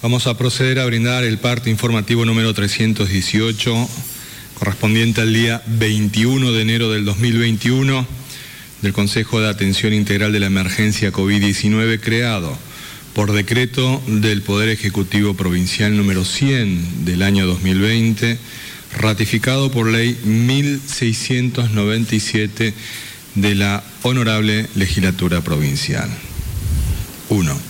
Vamos a proceder a brindar el parte informativo número 318, correspondiente al día 21 de enero del 2021 del Consejo de Atención Integral de la Emergencia COVID-19 creado por decreto del Poder Ejecutivo Provincial número 100 del año 2020, ratificado por ley 1697 de la Honorable Legislatura Provincial. 1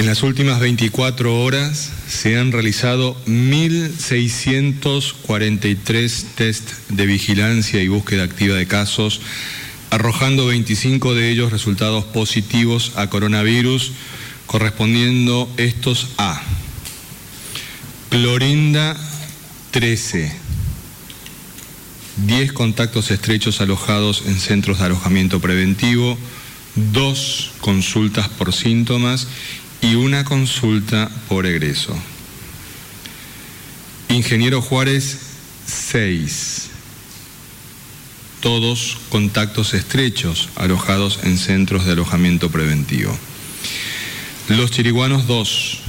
en las últimas 24 horas se han realizado 1.643 test de vigilancia y búsqueda activa de casos, arrojando 25 de ellos resultados positivos a coronavirus, correspondiendo estos a Clorinda 13, 10 contactos estrechos alojados en centros de alojamiento preventivo, dos consultas por síntomas y una consulta por egreso. Ingeniero Juárez, 6. Todos contactos estrechos alojados en centros de alojamiento preventivo. Los chiriguanos, 2.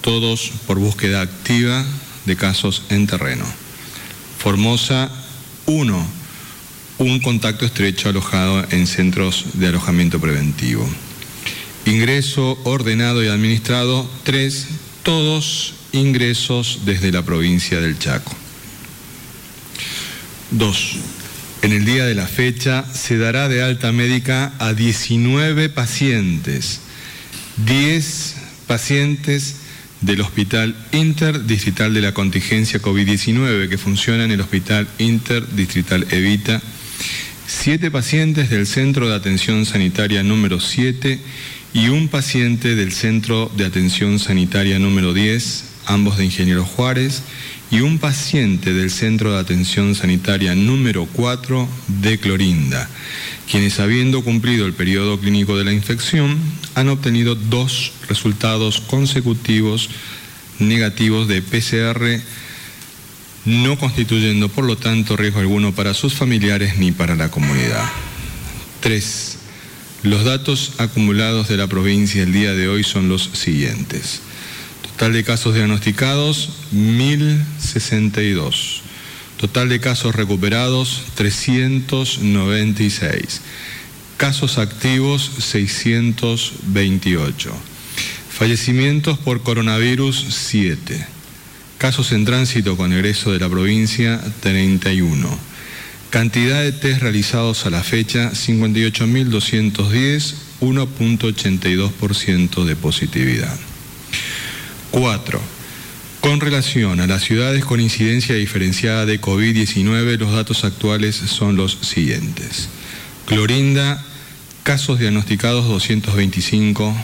Todos por búsqueda activa de casos en terreno. Formosa, 1. Un contacto estrecho alojado en centros de alojamiento preventivo. Ingreso ordenado y administrado, tres, todos ingresos desde la provincia del Chaco. Dos, en el día de la fecha se dará de alta médica a 19 pacientes, 10 pacientes del Hospital Interdistrital de la Contingencia COVID-19 que funciona en el Hospital Interdistrital Evita, 7 pacientes del Centro de Atención Sanitaria número 7 y un paciente del Centro de Atención Sanitaria número 10, ambos de Ingeniero Juárez, y un paciente del Centro de Atención Sanitaria número 4 de Clorinda, quienes habiendo cumplido el periodo clínico de la infección han obtenido dos resultados consecutivos negativos de PCR, no constituyendo por lo tanto riesgo alguno para sus familiares ni para la comunidad. 3. Los datos acumulados de la provincia el día de hoy son los siguientes. Total de casos diagnosticados, 1.062. Total de casos recuperados, 396. Casos activos, 628. Fallecimientos por coronavirus, 7. Casos en tránsito con egreso de la provincia, 31 Cantidad de test realizados a la fecha, 58.210, 1.82% de positividad. 4. Con relación a las ciudades con incidencia diferenciada de COVID-19, los datos actuales son los siguientes. Clorinda, casos diagnosticados 225,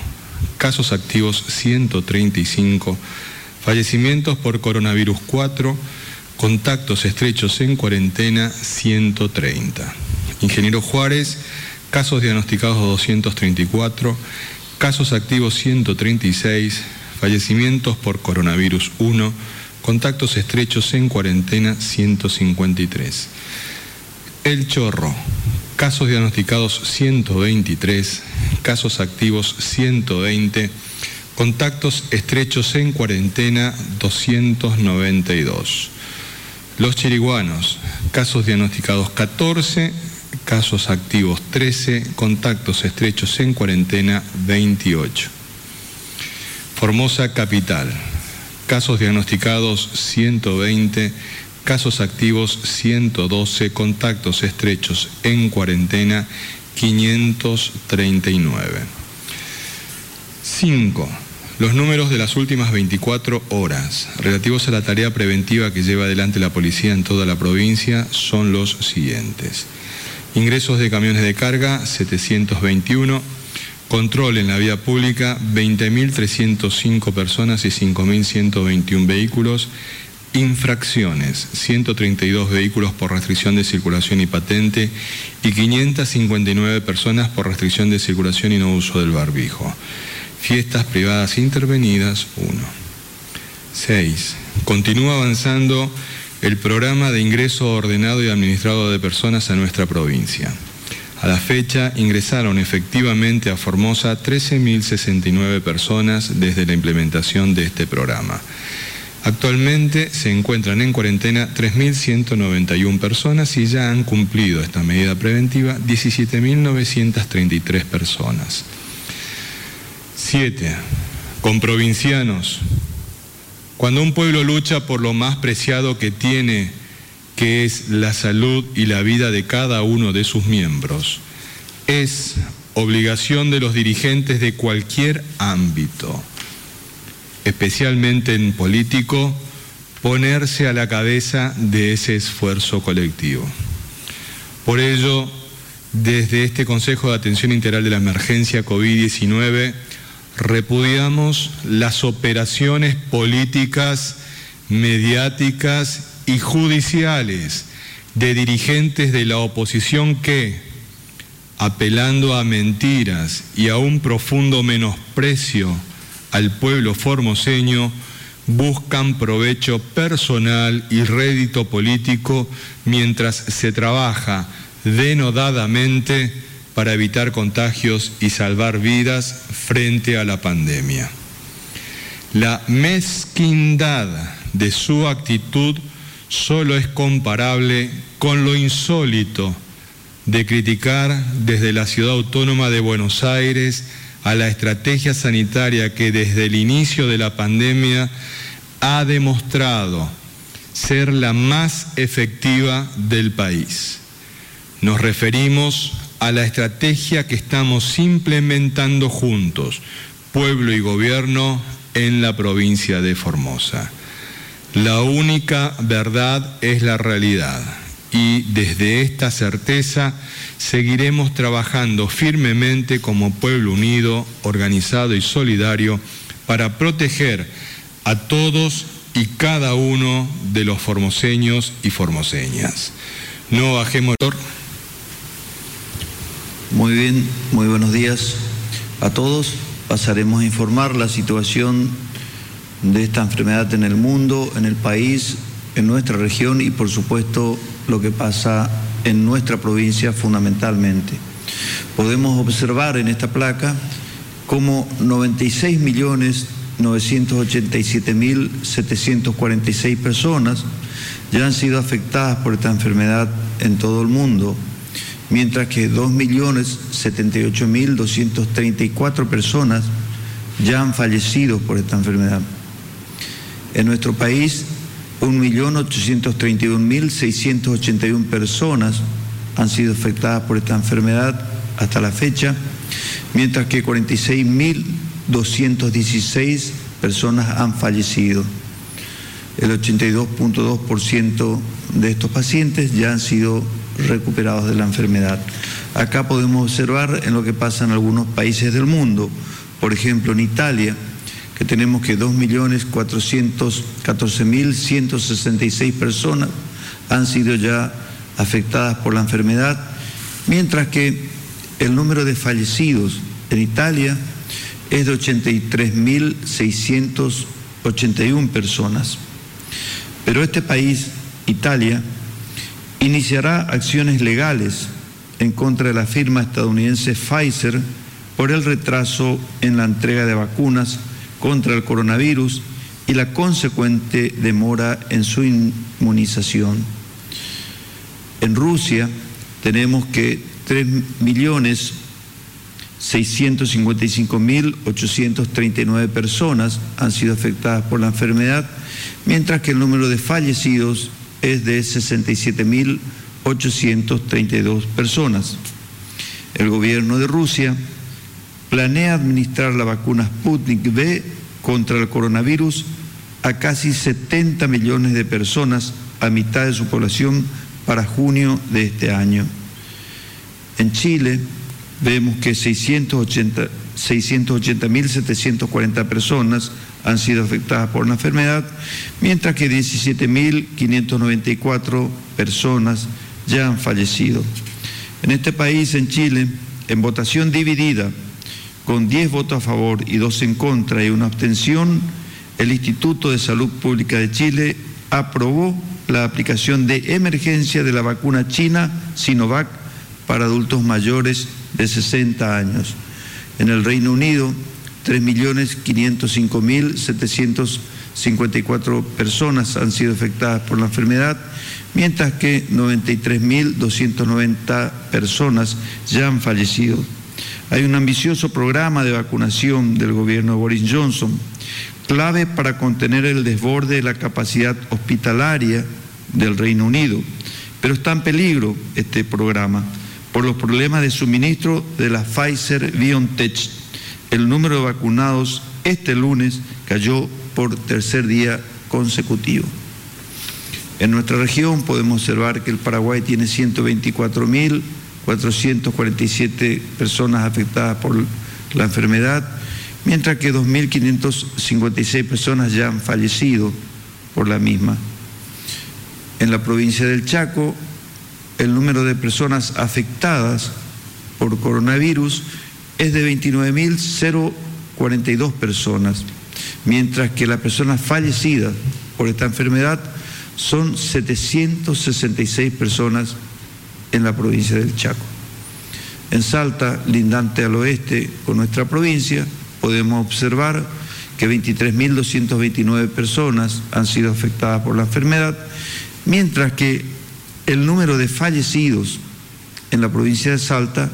casos activos 135, fallecimientos por coronavirus 4, Contactos estrechos en cuarentena 130. Ingeniero Juárez, casos diagnosticados 234, casos activos 136, fallecimientos por coronavirus 1, contactos estrechos en cuarentena 153. El Chorro, casos diagnosticados 123, casos activos 120, contactos estrechos en cuarentena 292. Los chiriguanos, casos diagnosticados 14, casos activos 13, contactos estrechos en cuarentena 28. Formosa Capital, casos diagnosticados 120, casos activos 112, contactos estrechos en cuarentena 539. 5 los números de las últimas 24 horas relativos a la tarea preventiva que lleva adelante la policía en toda la provincia son los siguientes. Ingresos de camiones de carga 721, Control en la vía pública 20.305 personas y 5.121 vehículos. Infracciones 132 vehículos por restricción de circulación y patente y 559 personas por restricción de circulación y no uso del barbijo. Fiestas privadas intervenidas 1. 6. Continúa avanzando el programa de ingreso ordenado y administrado de personas a nuestra provincia. A la fecha ingresaron efectivamente a Formosa 13.069 personas desde la implementación de este programa. Actualmente se encuentran en cuarentena 3.191 personas y ya han cumplido esta medida preventiva 17.933 personas. 7. Con provincianos. Cuando un pueblo lucha por lo más preciado que tiene, que es la salud y la vida de cada uno de sus miembros. Es obligación de los dirigentes de cualquier ámbito, especialmente en político, ponerse a la cabeza de ese esfuerzo colectivo. Por ello, desde este Consejo de Atención Integral de la Emergencia COVID-19, repudiamos las operaciones políticas, mediáticas y judiciales de dirigentes de la oposición que, apelando a mentiras y a un profundo menosprecio al pueblo formoseño, buscan provecho personal y rédito político mientras se trabaja denodadamente para evitar contagios y salvar vidas frente a la pandemia. La mezquindad de su actitud solo es comparable con lo insólito de criticar desde la ciudad autónoma de Buenos Aires a la estrategia sanitaria que desde el inicio de la pandemia ha demostrado ser la más efectiva del país. Nos referimos a la estrategia que estamos implementando juntos, pueblo y gobierno, en la provincia de Formosa. La única verdad es la realidad y desde esta certeza seguiremos trabajando firmemente como pueblo unido, organizado y solidario para proteger a todos y cada uno de los formoseños y formoseñas. No bajemos. Muy bien, muy buenos días a todos. Pasaremos a informar la situación de esta enfermedad en el mundo, en el país, en nuestra región y por supuesto lo que pasa en nuestra provincia fundamentalmente. Podemos observar en esta placa cómo 96 millones 987.746 personas ya han sido afectadas por esta enfermedad en todo el mundo, mientras que 2.078.234 personas ya han fallecido por esta enfermedad. En nuestro país, 1.831.681 personas han sido afectadas por esta enfermedad hasta la fecha, mientras que 46.216 personas han fallecido. El 82.2% de estos pacientes ya han sido recuperados de la enfermedad. Acá podemos observar en lo que pasa en algunos países del mundo, por ejemplo en Italia, que tenemos que 2.414.166 personas han sido ya afectadas por la enfermedad, mientras que el número de fallecidos en Italia es de 83.681 personas. Pero este país, Italia, iniciará acciones legales en contra de la firma estadounidense Pfizer por el retraso en la entrega de vacunas contra el coronavirus y la consecuente demora en su inmunización. En Rusia tenemos que 3.655.839 personas han sido afectadas por la enfermedad, mientras que el número de fallecidos es de 67.832 personas. El gobierno de Rusia planea administrar la vacuna Sputnik V contra el coronavirus a casi 70 millones de personas, a mitad de su población, para junio de este año. En Chile, vemos que 680.740 personas han sido afectadas por la enfermedad, mientras que 17.594 personas ya han fallecido. En este país, en Chile, en votación dividida, con 10 votos a favor y 2 en contra y una abstención, el Instituto de Salud Pública de Chile aprobó la aplicación de emergencia de la vacuna china Sinovac para adultos mayores de 60 años. En el Reino Unido, 3.505.754 personas han sido afectadas por la enfermedad, mientras que 93.290 personas ya han fallecido. Hay un ambicioso programa de vacunación del gobierno de Boris Johnson, clave para contener el desborde de la capacidad hospitalaria del Reino Unido. Pero está en peligro este programa por los problemas de suministro de la Pfizer BioNTech. El número de vacunados este lunes cayó por tercer día consecutivo. En nuestra región podemos observar que el Paraguay tiene 124.447 personas afectadas por la enfermedad, mientras que 2.556 personas ya han fallecido por la misma. En la provincia del Chaco, el número de personas afectadas por coronavirus es de 29.042 personas, mientras que las personas fallecidas por esta enfermedad son 766 personas en la provincia del Chaco. En Salta, lindante al oeste con nuestra provincia, podemos observar que 23.229 personas han sido afectadas por la enfermedad, mientras que el número de fallecidos en la provincia de Salta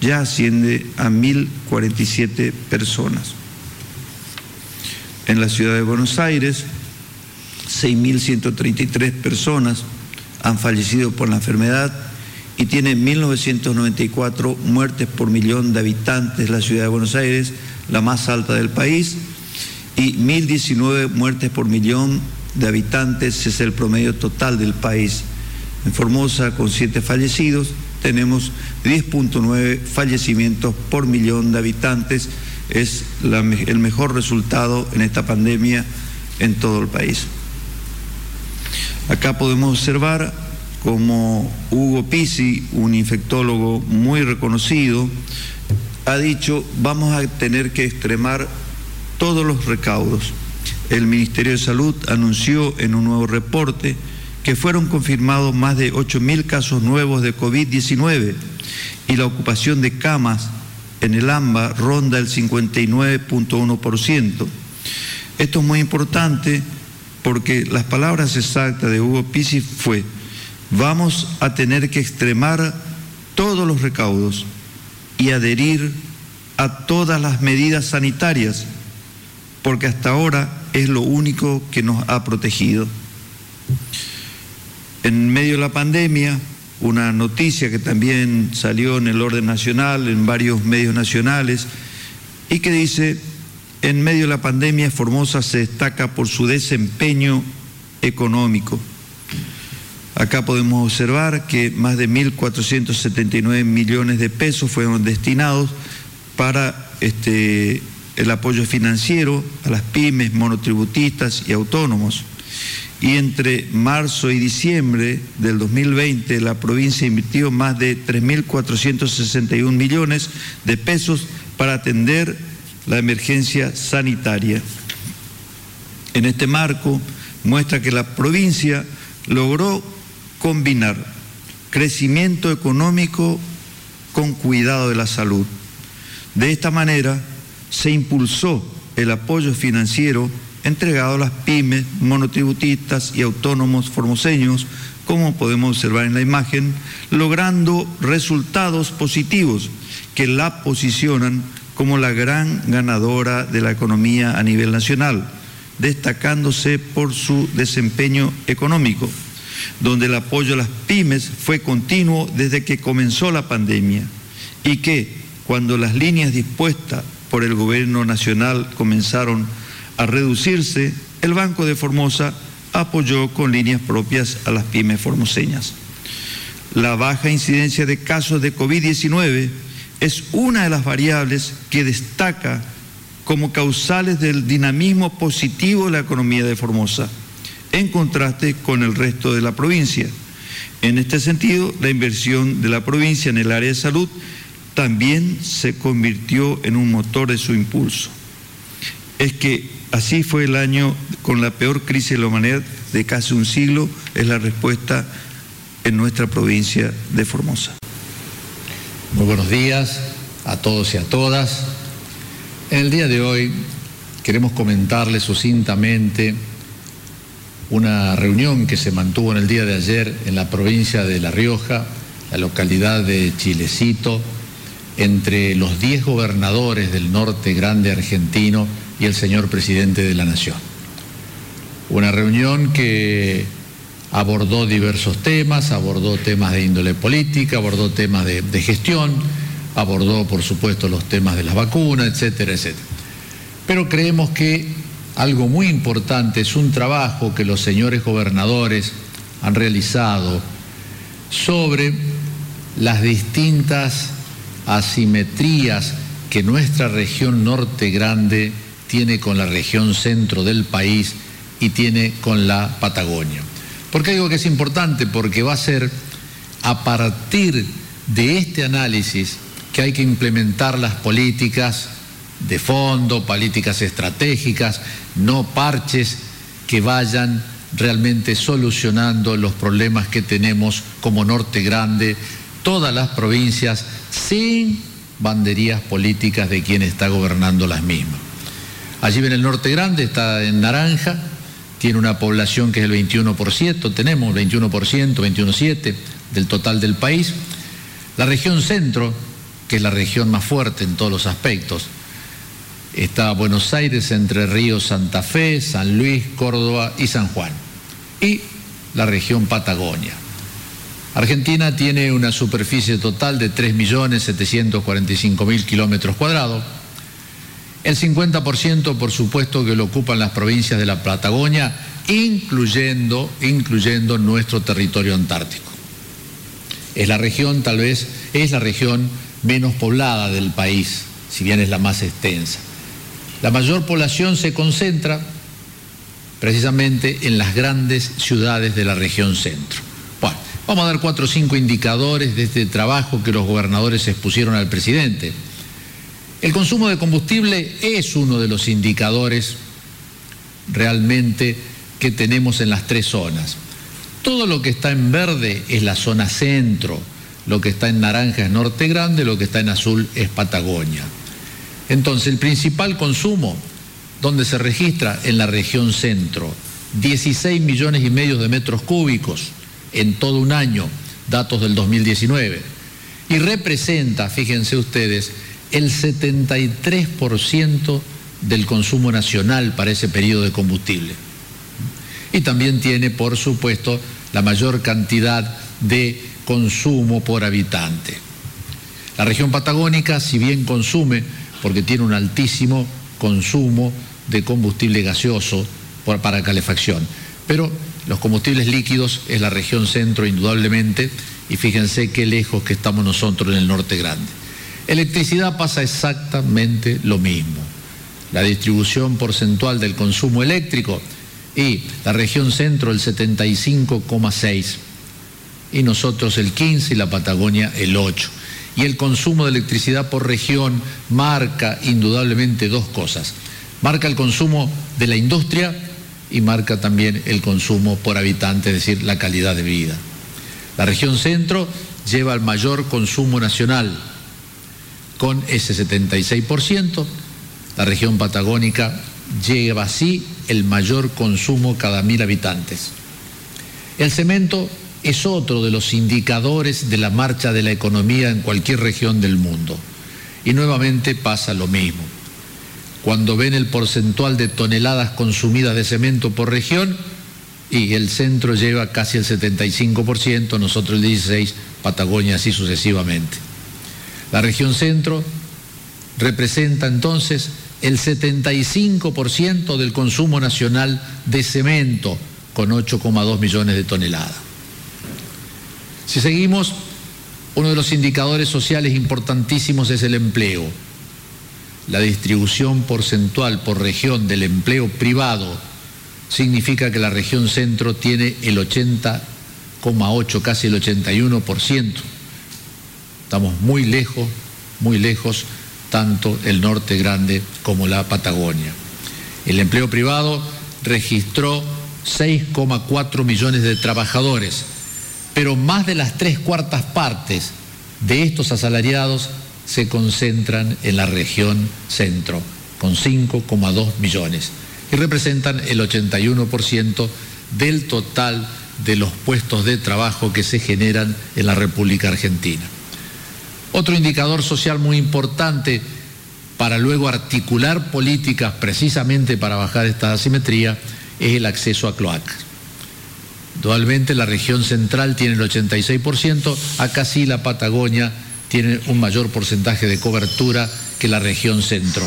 ya asciende a 1.047 personas. En la ciudad de Buenos Aires, 6.133 personas han fallecido por la enfermedad y tiene 1.994 muertes por millón de habitantes la ciudad de Buenos Aires, la más alta del país, y 1.019 muertes por millón de habitantes es el promedio total del país. En Formosa, con siete fallecidos, tenemos 10.9 fallecimientos por millón de habitantes. Es el mejor resultado en esta pandemia en todo el país. Acá podemos observar como Hugo Pisi, un infectólogo muy reconocido, ha dicho, vamos a tener que extremar todos los recaudos. El Ministerio de Salud anunció en un nuevo reporte que fueron confirmados más de 8.000 casos nuevos de COVID-19 y la ocupación de camas en el AMBA ronda el 59.1%. Esto es muy importante porque las palabras exactas de Hugo Pisi fue, vamos a tener que extremar todos los recaudos y adherir a todas las medidas sanitarias, porque hasta ahora es lo único que nos ha protegido. En medio de la pandemia, una noticia que también salió en el orden nacional, en varios medios nacionales, y que dice, en medio de la pandemia Formosa se destaca por su desempeño económico. Acá podemos observar que más de 1.479 millones de pesos fueron destinados para este, el apoyo financiero a las pymes, monotributistas y autónomos. Y entre marzo y diciembre del 2020 la provincia invirtió más de 3.461 millones de pesos para atender la emergencia sanitaria. En este marco muestra que la provincia logró combinar crecimiento económico con cuidado de la salud. De esta manera se impulsó el apoyo financiero entregado a las pymes, monotributistas y autónomos formoseños, como podemos observar en la imagen, logrando resultados positivos que la posicionan como la gran ganadora de la economía a nivel nacional, destacándose por su desempeño económico, donde el apoyo a las pymes fue continuo desde que comenzó la pandemia y que cuando las líneas dispuestas por el gobierno nacional comenzaron a reducirse, el Banco de Formosa apoyó con líneas propias a las pymes formoseñas. La baja incidencia de casos de COVID-19 es una de las variables que destaca como causales del dinamismo positivo de la economía de Formosa, en contraste con el resto de la provincia. En este sentido, la inversión de la provincia en el área de salud también se convirtió en un motor de su impulso. Es que así fue el año con la peor crisis de la humanidad de casi un siglo, es la respuesta en nuestra provincia de Formosa. Muy buenos días a todos y a todas. En el día de hoy queremos comentarles sucintamente una reunión que se mantuvo en el día de ayer en la provincia de La Rioja, la localidad de Chilecito, entre los 10 gobernadores del norte grande argentino y el señor presidente de la Nación. Una reunión que abordó diversos temas, abordó temas de índole política, abordó temas de, gestión, abordó por supuesto los temas de las vacunas, etcétera, etcétera. Pero creemos que algo muy importante es un trabajo que los señores gobernadores han realizado sobre las distintas asimetrías que nuestra región norte grande tiene con la región centro del país y tiene con la Patagonia. ¿Por qué digo que es importante? Porque va a ser a partir de este análisis que hay que implementar las políticas de fondo, políticas estratégicas, no parches que vayan realmente solucionando los problemas que tenemos como Norte Grande, todas las provincias sin banderías políticas de quien está gobernando las mismas. Allí ven el norte grande, está en naranja, tiene una población que es el 21%, tenemos 21%, 21,7% del total del país. La región centro, que es la región más fuerte en todos los aspectos, está Buenos Aires, Entre Ríos, Santa Fe, San Luis, Córdoba y San Juan. Y la región Patagonia. Argentina tiene una superficie total de 3.745.000 kilómetros cuadrados. El 50% por supuesto que lo ocupan las provincias de la Patagonia, incluyendo, incluyendo nuestro territorio antártico. Es la región, tal vez, es la región menos poblada del país, si bien es la más extensa. La mayor población se concentra precisamente en las grandes ciudades de la región centro. Vamos a dar cuatro o cinco indicadores de este trabajo que los gobernadores expusieron al presidente. El consumo de combustible es uno de los indicadores realmente que tenemos en las tres zonas. Todo lo que está en verde es la zona centro, lo que está en naranja es Norte Grande, lo que está en azul es Patagonia. Entonces, el principal consumo, donde se registra en la región centro, 16 millones y medio de metros cúbicos, en todo un año, datos del 2019, y representa, fíjense ustedes, el 73% del consumo nacional para ese periodo de combustible. Y también tiene, por supuesto, la mayor cantidad de consumo por habitante. La región patagónica, si bien consume, porque tiene un altísimo consumo de combustible gaseoso para calefacción, pero los combustibles líquidos es la región centro indudablemente y fíjense qué lejos que estamos nosotros en el norte grande. Electricidad pasa exactamente lo mismo. La distribución porcentual del consumo eléctrico y la región centro el 75,6 y nosotros el 15 y la Patagonia el 8. Y el consumo de electricidad por región marca indudablemente dos cosas. Marca el consumo de la industria y marca también el consumo por habitante, es decir, la calidad de vida. La región centro lleva el mayor consumo nacional, con ese 76%. La región patagónica lleva así el mayor consumo cada mil habitantes. El cemento es otro de los indicadores de la marcha de la economía en cualquier región del mundo. Y nuevamente pasa lo mismo cuando ven el porcentual de toneladas consumidas de cemento por región, y el centro lleva casi el 75%, nosotros el 16%, Patagonia así sucesivamente. La región centro representa entonces el 75% del consumo nacional de cemento, con 8,2 millones de toneladas. Si seguimos, Uno de los indicadores sociales importantísimos es el empleo. La distribución porcentual por región del empleo privado significa que la región centro tiene el 80,8, casi el 81%. Estamos muy lejos, muy lejos, tanto el norte grande como la Patagonia. El empleo privado registró 6,4 millones de trabajadores, pero más de las tres cuartas partes de estos asalariados se concentran en la región centro, con 5,2 millones, y representan el 81% del total de los puestos de trabajo que se generan en la República Argentina. Otro indicador social muy importante para luego articular políticas precisamente para bajar esta asimetría es el acceso a cloacas. Dualmente la región central tiene el 86%, acá sí la Patagonia tiene un mayor porcentaje de cobertura que la región centro.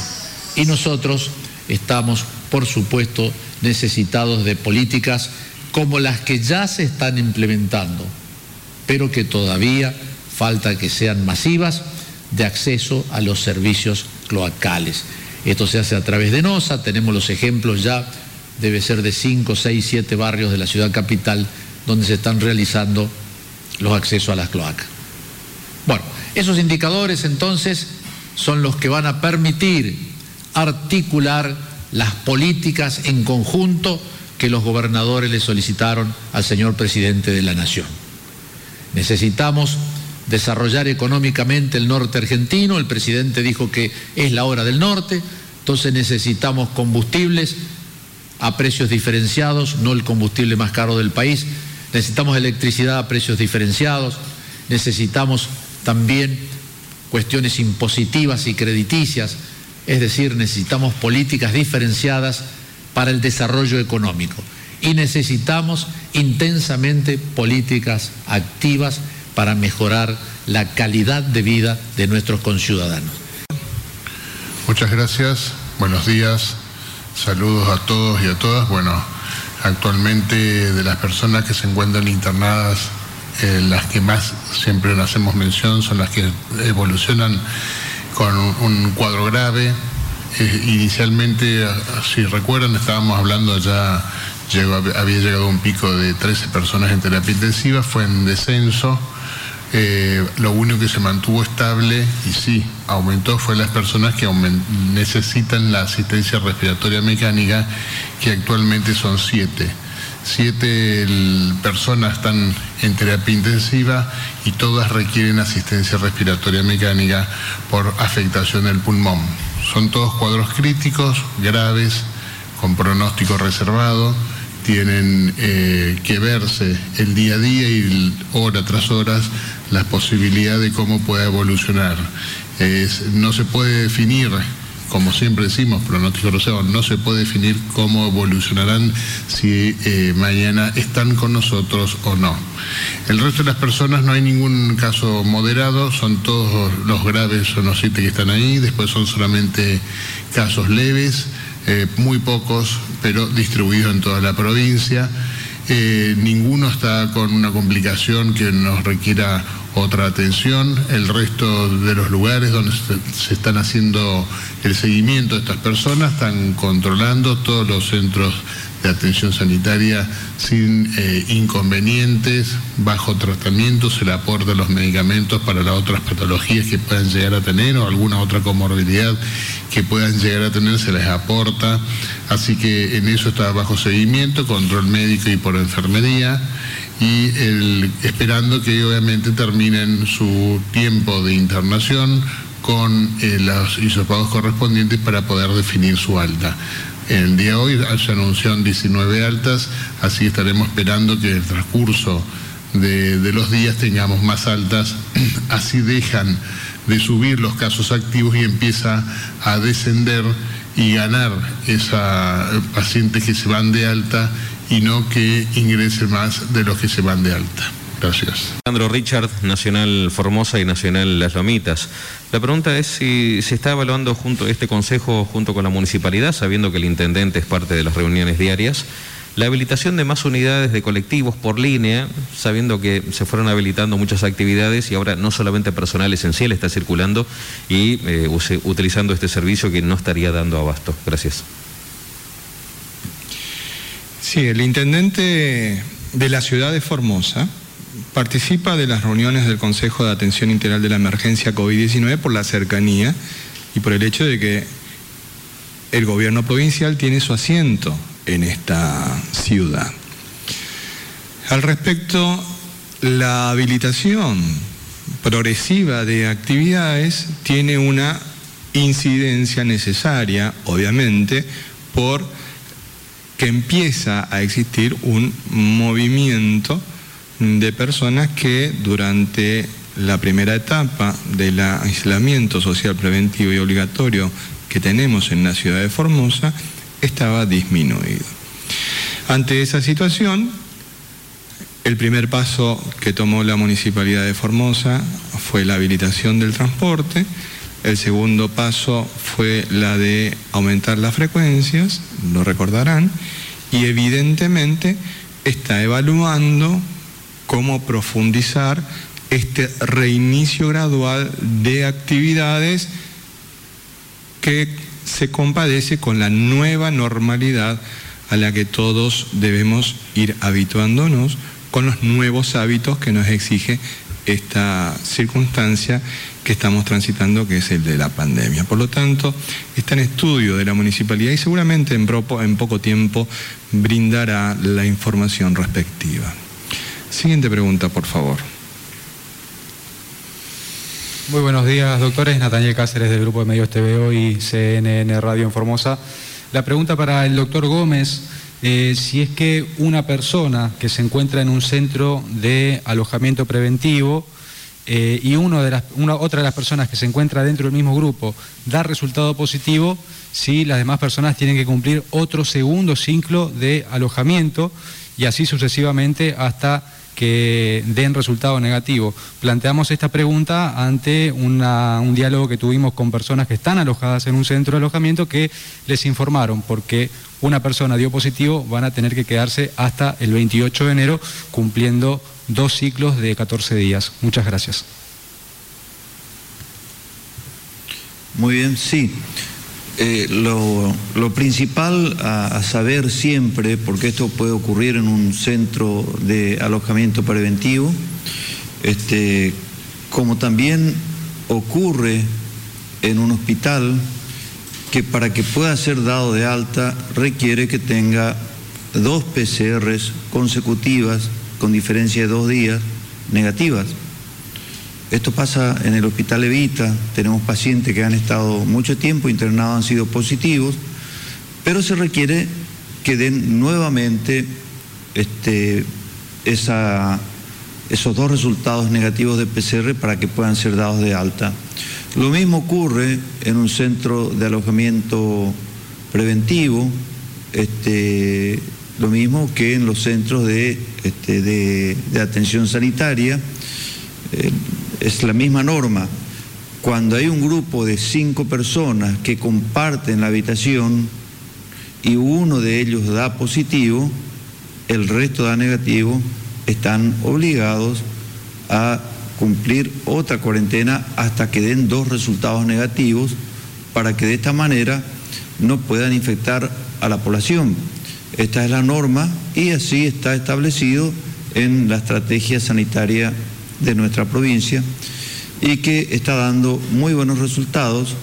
Y nosotros estamos, por supuesto, necesitados de políticas como las que ya se están implementando, pero que todavía falta que sean masivas de acceso a los servicios cloacales. Esto se hace a través de NOSA, tenemos los ejemplos ya, debe ser de 5, 6, 7 barrios de la ciudad capital donde se están realizando los accesos a las cloacas. Bueno, esos indicadores entonces son los que van a permitir articular las políticas en conjunto que los gobernadores le solicitaron al señor presidente de la Nación. Necesitamos desarrollar económicamente el norte argentino, el presidente dijo que es la hora del norte, entonces necesitamos combustibles a precios diferenciados, no el combustible más caro del país, necesitamos electricidad a precios diferenciados, necesitamos también cuestiones impositivas y crediticias, es decir, necesitamos políticas diferenciadas para el desarrollo económico. Y necesitamos intensamente políticas activas para mejorar la calidad de vida de nuestros conciudadanos. Muchas gracias, buenos días, saludos a todos y a todas. Bueno, actualmente de las personas que se encuentran internadas, eh, las que más siempre le hacemos mención son las que evolucionan con un cuadro grave. Eh, inicialmente, si recuerdan, estábamos hablando ya, había llegado un pico de 13 personas en terapia intensiva, fue en descenso eh, lo único que se mantuvo estable y sí, aumentó fue las personas que necesitan la asistencia respiratoria mecánica, que actualmente son siete. Siete personas están en terapia intensiva y todas requieren asistencia respiratoria mecánica por afectación del pulmón. Son todos cuadros críticos, graves, con pronóstico reservado tienen eh, que verse el día a día y hora tras hora la posibilidad de cómo pueda evolucionar. no se puede definir, como siempre decimos, pronóstico rosado, no se puede definir cómo evolucionarán si eh, mañana están con nosotros o no. El resto de las personas no hay ningún caso moderado, son todos los graves, son los siete que están ahí, después son solamente casos leves. Eh, muy pocos, pero distribuidos en toda la provincia. Eh, ninguno está con una complicación que nos requiera otra atención. El resto de los lugares donde se, están haciendo el seguimiento de estas personas están controlando todos los centros de atención sanitaria sin eh, inconvenientes, bajo tratamiento, se le aporta los medicamentos para las otras patologías que puedan llegar a tener o alguna otra comorbilidad que puedan llegar a tener, se les aporta. Así que en eso está bajo seguimiento, control médico y por enfermería y esperando que obviamente terminen su tiempo de internación con eh, los isopados correspondientes para poder definir su alta. El día de hoy se anunciaron 19 altas, así estaremos esperando que en el transcurso de, los días tengamos más altas, así dejan de subir los casos activos y empieza a descender y ganar esa eh, pacientes que se van de alta y no que ingrese más de los que se van de alta. Gracias. Alejandro Richard, Nacional Formosa y Nacional Las Lomitas. La pregunta es si se está evaluando junto este consejo junto con la municipalidad, sabiendo que el intendente es parte de las reuniones diarias, la habilitación de más unidades de colectivos por línea, sabiendo que se fueron habilitando muchas actividades y ahora no solamente personal esencial está circulando y eh, utilizando este servicio que no estaría dando abasto. Gracias. Sí, el intendente de la ciudad de Formosa participa de las reuniones del Consejo de Atención Integral de la Emergencia COVID-19 por la cercanía y por el hecho de que el gobierno provincial tiene su asiento en esta ciudad. Al respecto, la habilitación progresiva de actividades tiene una incidencia necesaria, obviamente, por que empieza a existir un movimiento de personas que durante la primera etapa del aislamiento social preventivo y obligatorio que tenemos en la ciudad de Formosa estaba disminuido. Ante esa situación, el primer paso que tomó la Municipalidad de Formosa fue la habilitación del transporte, el segundo paso fue la de aumentar las frecuencias, lo recordarán, y evidentemente está evaluando cómo profundizar este reinicio gradual de actividades que se compadece con la nueva normalidad a la que todos debemos ir habituándonos con los nuevos hábitos que nos exige esta circunstancia que estamos transitando, que es el de la pandemia. Por lo tanto, está en estudio de la municipalidad y seguramente en, poco tiempo brindará la información respectiva. Siguiente pregunta, por favor. Muy buenos días, doctores. Nataniel Cáceres del Grupo de Medios TVO y CNN Radio en Formosa. La pregunta para el doctor Gómez, eh, si es que una persona que se encuentra en un centro de alojamiento preventivo eh, y uno de las, una, otra de las personas que se encuentra dentro del mismo grupo da resultado positivo, si las demás personas tienen que cumplir otro segundo ciclo de alojamiento y así sucesivamente hasta que den resultado negativo. Planteamos esta pregunta ante un diálogo que tuvimos con personas que están alojadas en un centro de alojamiento que les informaron porque una persona dio positivo van a tener que quedarse hasta el 28 de enero cumpliendo dos ciclos de 14 días. Muchas gracias. Muy bien, sí. Eh, lo, principal a, saber siempre, porque esto puede ocurrir en un centro de alojamiento preventivo, este, como también ocurre en un hospital, que para que pueda ser dado de alta requiere que tenga dos PCRs consecutivas con diferencia de dos días negativas. Esto pasa en el Hospital Evita, tenemos pacientes que han estado mucho tiempo internados, han sido positivos, pero se requiere que den nuevamente este, esos dos resultados negativos de PCR para que puedan ser dados de alta. Lo mismo ocurre en un centro de alojamiento preventivo, este, lo mismo que en los centros de, este, atención sanitaria. Eh, es la misma norma. Cuando hay un grupo de cinco personas que comparten la habitación y uno de ellos da positivo, el resto da negativo, están obligados a cumplir otra cuarentena hasta que den dos resultados negativos para que de esta manera no puedan infectar a la población. Esta es la norma y así está establecido en la estrategia sanitaria de nuestra provincia y que está dando muy buenos resultados,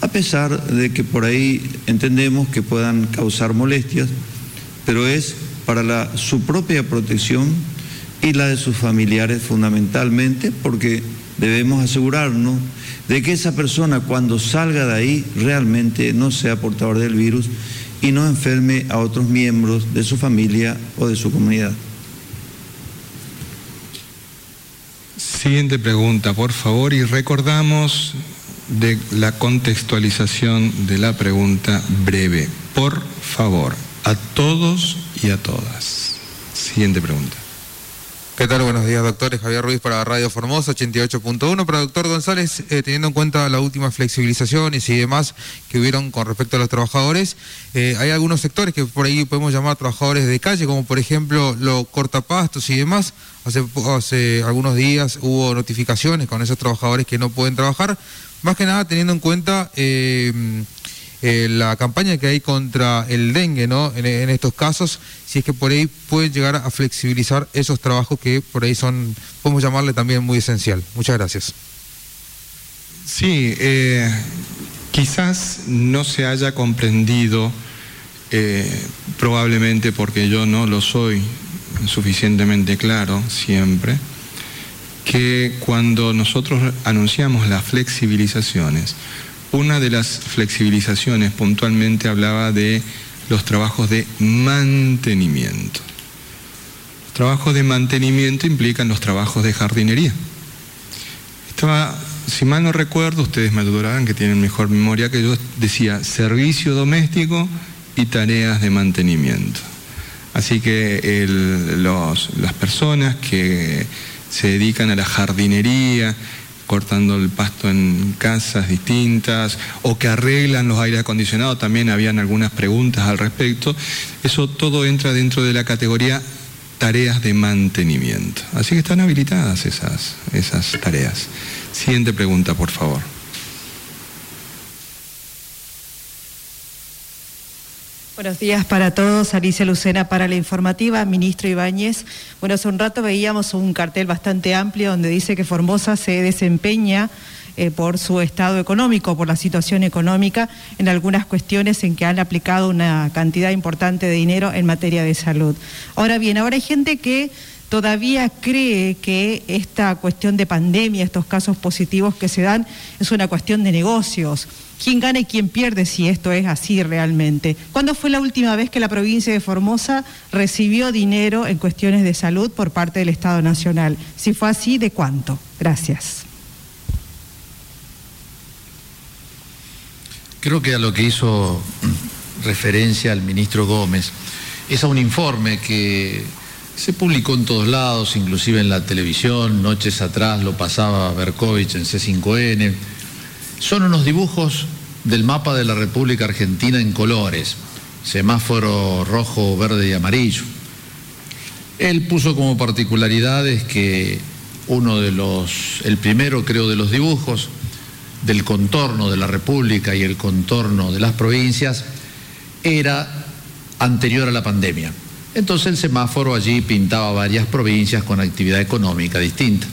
a pesar de que por ahí entendemos que puedan causar molestias, pero es para su propia protección y la de sus familiares fundamentalmente, porque debemos asegurarnos de que esa persona cuando salga de ahí realmente no sea portador del virus y no enferme a otros miembros de su familia o de su comunidad. Siguiente pregunta, por favor, y recordamos de la contextualización de la pregunta breve. Por favor, a todos y a todas. Siguiente pregunta. ¿Qué tal? Buenos días, doctores. Javier Ruiz para Radio Formosa 88.1. Para doctor González, eh, teniendo en cuenta la última flexibilizaciones y demás que hubieron con respecto a los trabajadores, eh, hay algunos sectores que por ahí podemos llamar trabajadores de calle, como por ejemplo los cortapastos y demás. Hace, algunos días hubo notificaciones con esos trabajadores que no pueden trabajar, más que nada teniendo en cuenta... Eh, eh, la campaña que hay contra el dengue, ¿no? En, estos casos, si es que por ahí pueden llegar a flexibilizar esos trabajos que por ahí son, podemos llamarle también muy esencial. Muchas gracias. Sí, eh, quizás no se haya comprendido, eh, probablemente porque yo no lo soy suficientemente claro siempre, que cuando nosotros anunciamos las flexibilizaciones, una de las flexibilizaciones puntualmente hablaba de los trabajos de mantenimiento. Los trabajos de mantenimiento implican los trabajos de jardinería. Estaba, si mal no recuerdo, ustedes me ayudarán que tienen mejor memoria que yo, decía servicio doméstico y tareas de mantenimiento. Así que las personas que se dedican a la jardinería, cortando el pasto en casas distintas o que arreglan los aires acondicionados, también habían algunas preguntas al respecto. Eso todo entra dentro de la categoría tareas de mantenimiento. Así que están habilitadas esas, esas tareas. Siguiente pregunta, por favor. Buenos días para todos. Alicia Lucena para la informativa. Ministro Ibáñez. Bueno, hace un rato veíamos un cartel bastante amplio donde dice que Formosa se desempeña eh, por su estado económico, por la situación económica, en algunas cuestiones en que han aplicado una cantidad importante de dinero en materia de salud. Ahora bien, ahora hay gente que todavía cree que esta cuestión de pandemia, estos casos positivos que se dan, es una cuestión de negocios quién gana y quién pierde si esto es así realmente. ¿Cuándo fue la última vez que la provincia de Formosa recibió dinero en cuestiones de salud por parte del Estado Nacional? Si fue así, ¿de cuánto? Gracias. Creo que a lo que hizo referencia el ministro Gómez es a un informe que se publicó en todos lados, inclusive en la televisión, noches atrás lo pasaba Berkovich en C5N. Son unos dibujos del mapa de la República Argentina en colores, semáforo rojo, verde y amarillo. Él puso como particularidades que uno de los, el primero creo de los dibujos del contorno de la República y el contorno de las provincias era anterior a la pandemia. Entonces el semáforo allí pintaba varias provincias con actividad económica distinta.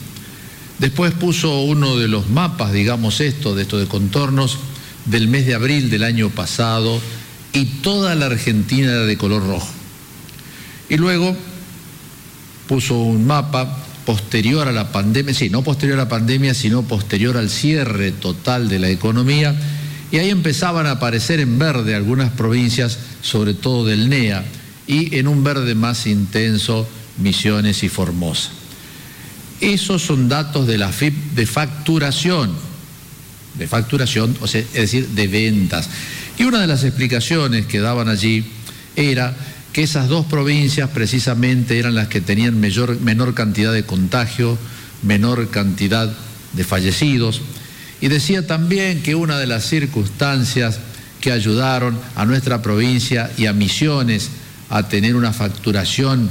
Después puso uno de los mapas, digamos esto, de esto de contornos, del mes de abril del año pasado y toda la Argentina era de color rojo. Y luego puso un mapa posterior a la pandemia, sí, no posterior a la pandemia, sino posterior al cierre total de la economía, y ahí empezaban a aparecer en verde algunas provincias, sobre todo del NEA, y en un verde más intenso Misiones y Formosa. Esos son datos de la FIP de facturación de facturación, es decir, de ventas. Y una de las explicaciones que daban allí era que esas dos provincias precisamente eran las que tenían menor cantidad de contagio, menor cantidad de fallecidos. Y decía también que una de las circunstancias que ayudaron a nuestra provincia y a Misiones a tener una facturación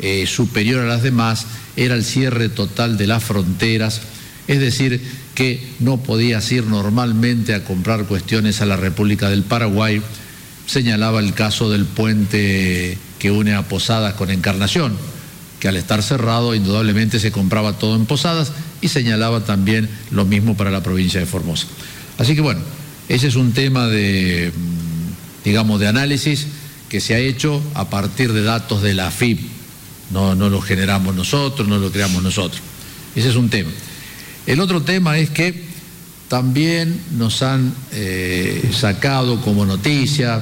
eh, superior a las demás era el cierre total de las fronteras, es decir, que no podías ir normalmente a comprar cuestiones a la República del Paraguay, señalaba el caso del puente que une a Posadas con Encarnación, que al estar cerrado indudablemente se compraba todo en Posadas y señalaba también lo mismo para la provincia de Formosa. Así que bueno, ese es un tema de, mm, digamos, de análisis que se ha hecho a partir de datos de la FIP. No, no lo generamos nosotros, no lo creamos nosotros. Ese es un tema. El otro tema es que también nos han eh, sacado como noticia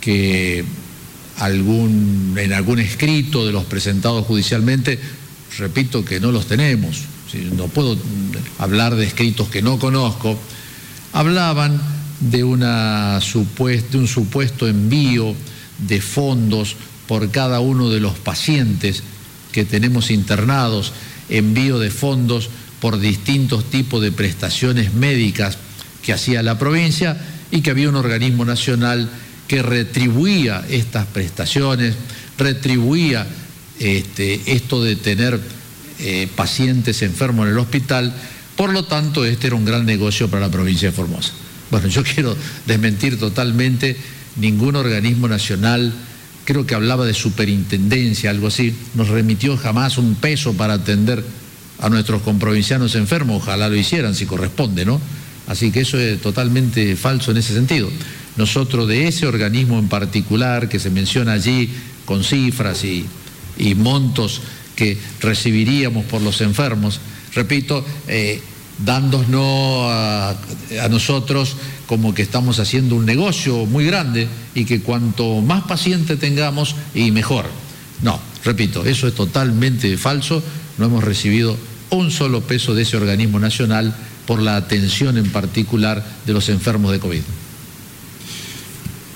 que algún, en algún escrito de los presentados judicialmente, repito que no los tenemos, no puedo hablar de escritos que no conozco, hablaban de, una de un supuesto envío de fondos por cada uno de los pacientes que tenemos internados, envío de fondos por distintos tipos de prestaciones médicas que hacía la provincia y que había un organismo nacional que retribuía estas prestaciones, retribuía este, esto de tener eh, pacientes enfermos en el hospital, por lo tanto este era un gran negocio para la provincia de Formosa. Bueno, yo quiero desmentir totalmente ningún organismo nacional, creo que hablaba de superintendencia, algo así, nos remitió jamás un peso para atender a nuestros comprovincianos enfermos, ojalá lo hicieran si corresponde, ¿no? Así que eso es totalmente falso en ese sentido. Nosotros de ese organismo en particular que se menciona allí con cifras y, montos que recibiríamos por los enfermos, repito, eh, dándonos a, nosotros como que estamos haciendo un negocio muy grande y que cuanto más pacientes tengamos y mejor. No, repito, eso es totalmente falso, no hemos recibido un solo peso de ese organismo nacional por la atención en particular de los enfermos de COVID.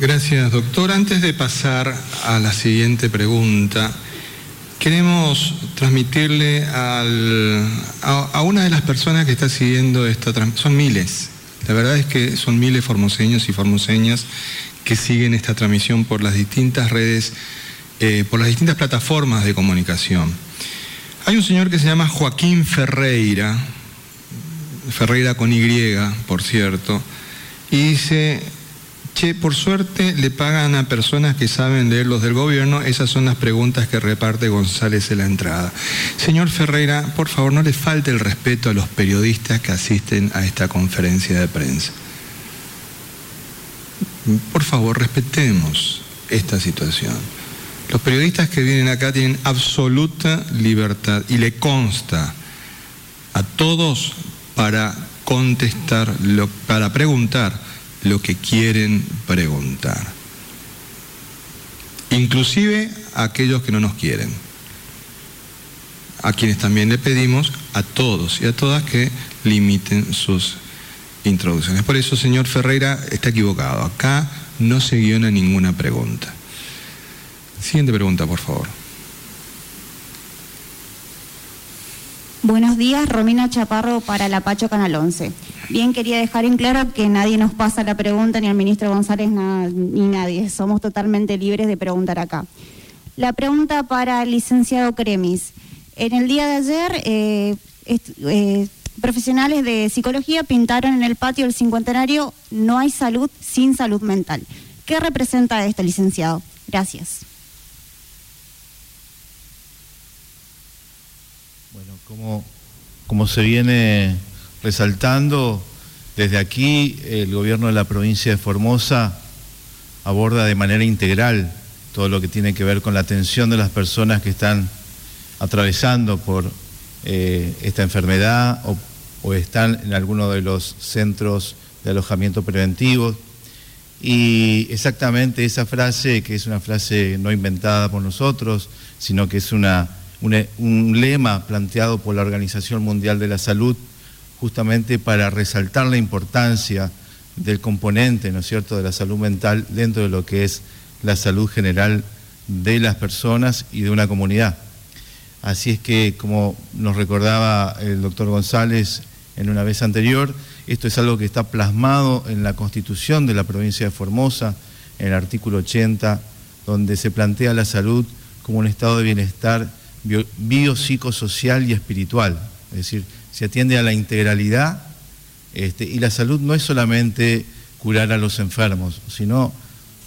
Gracias, doctor. Antes de pasar a la siguiente pregunta, queremos transmitirle a, una de las personas que está siguiendo esta transmisión, son miles, la verdad es que son miles formoseños y formoseñas que siguen esta transmisión por las distintas redes, eh, por las distintas plataformas de comunicación. Hay un señor que se llama Joaquín Ferreira, Ferreira con Y, por cierto, y dice, che, por suerte le pagan a personas que saben leer los del gobierno, esas son las preguntas que reparte González en la entrada. Señor Ferreira, por favor, no le falte el respeto a los periodistas que asisten a esta conferencia de prensa. Por favor, respetemos esta situación. Los periodistas que vienen acá tienen absoluta libertad y le consta a todos para contestar, para preguntar lo que quieren preguntar. Inclusive a aquellos que no nos quieren. A quienes también le pedimos a todos y a todas que limiten sus introducciones. Por eso, señor Ferreira, está equivocado. Acá no se guiona ninguna pregunta. Siguiente pregunta, por favor. Buenos días, Romina Chaparro para la Pacho Canal 11. Bien, quería dejar en claro que nadie nos pasa la pregunta, ni al ministro González, ni nadie. Somos totalmente libres de preguntar acá. La pregunta para el licenciado Cremis. En el día de ayer, eh, eh, profesionales de psicología pintaron en el patio del cincuentenario No hay salud sin salud mental. ¿Qué representa esto, licenciado? Gracias. Como, como se viene resaltando, desde aquí el gobierno de la provincia de Formosa aborda de manera integral todo lo que tiene que ver con la atención de las personas que están atravesando por eh, esta enfermedad o, están en alguno de los centros de alojamiento preventivo. Y exactamente esa frase, que es una frase no inventada por nosotros, sino que es una un, lema planteado por la Organización Mundial de la Salud justamente para resaltar la importancia del componente, ¿no es cierto?, de la salud mental dentro de lo que es la salud general de las personas y de una comunidad. Así es que, como nos recordaba el doctor González en una vez anterior, esto es algo que está plasmado en la Constitución de la provincia de Formosa, en el artículo 80, donde se plantea la salud como un estado de bienestar biopsicosocial y espiritual. Es decir, se atiende a la integralidad este, y la salud no es solamente curar a los enfermos, sino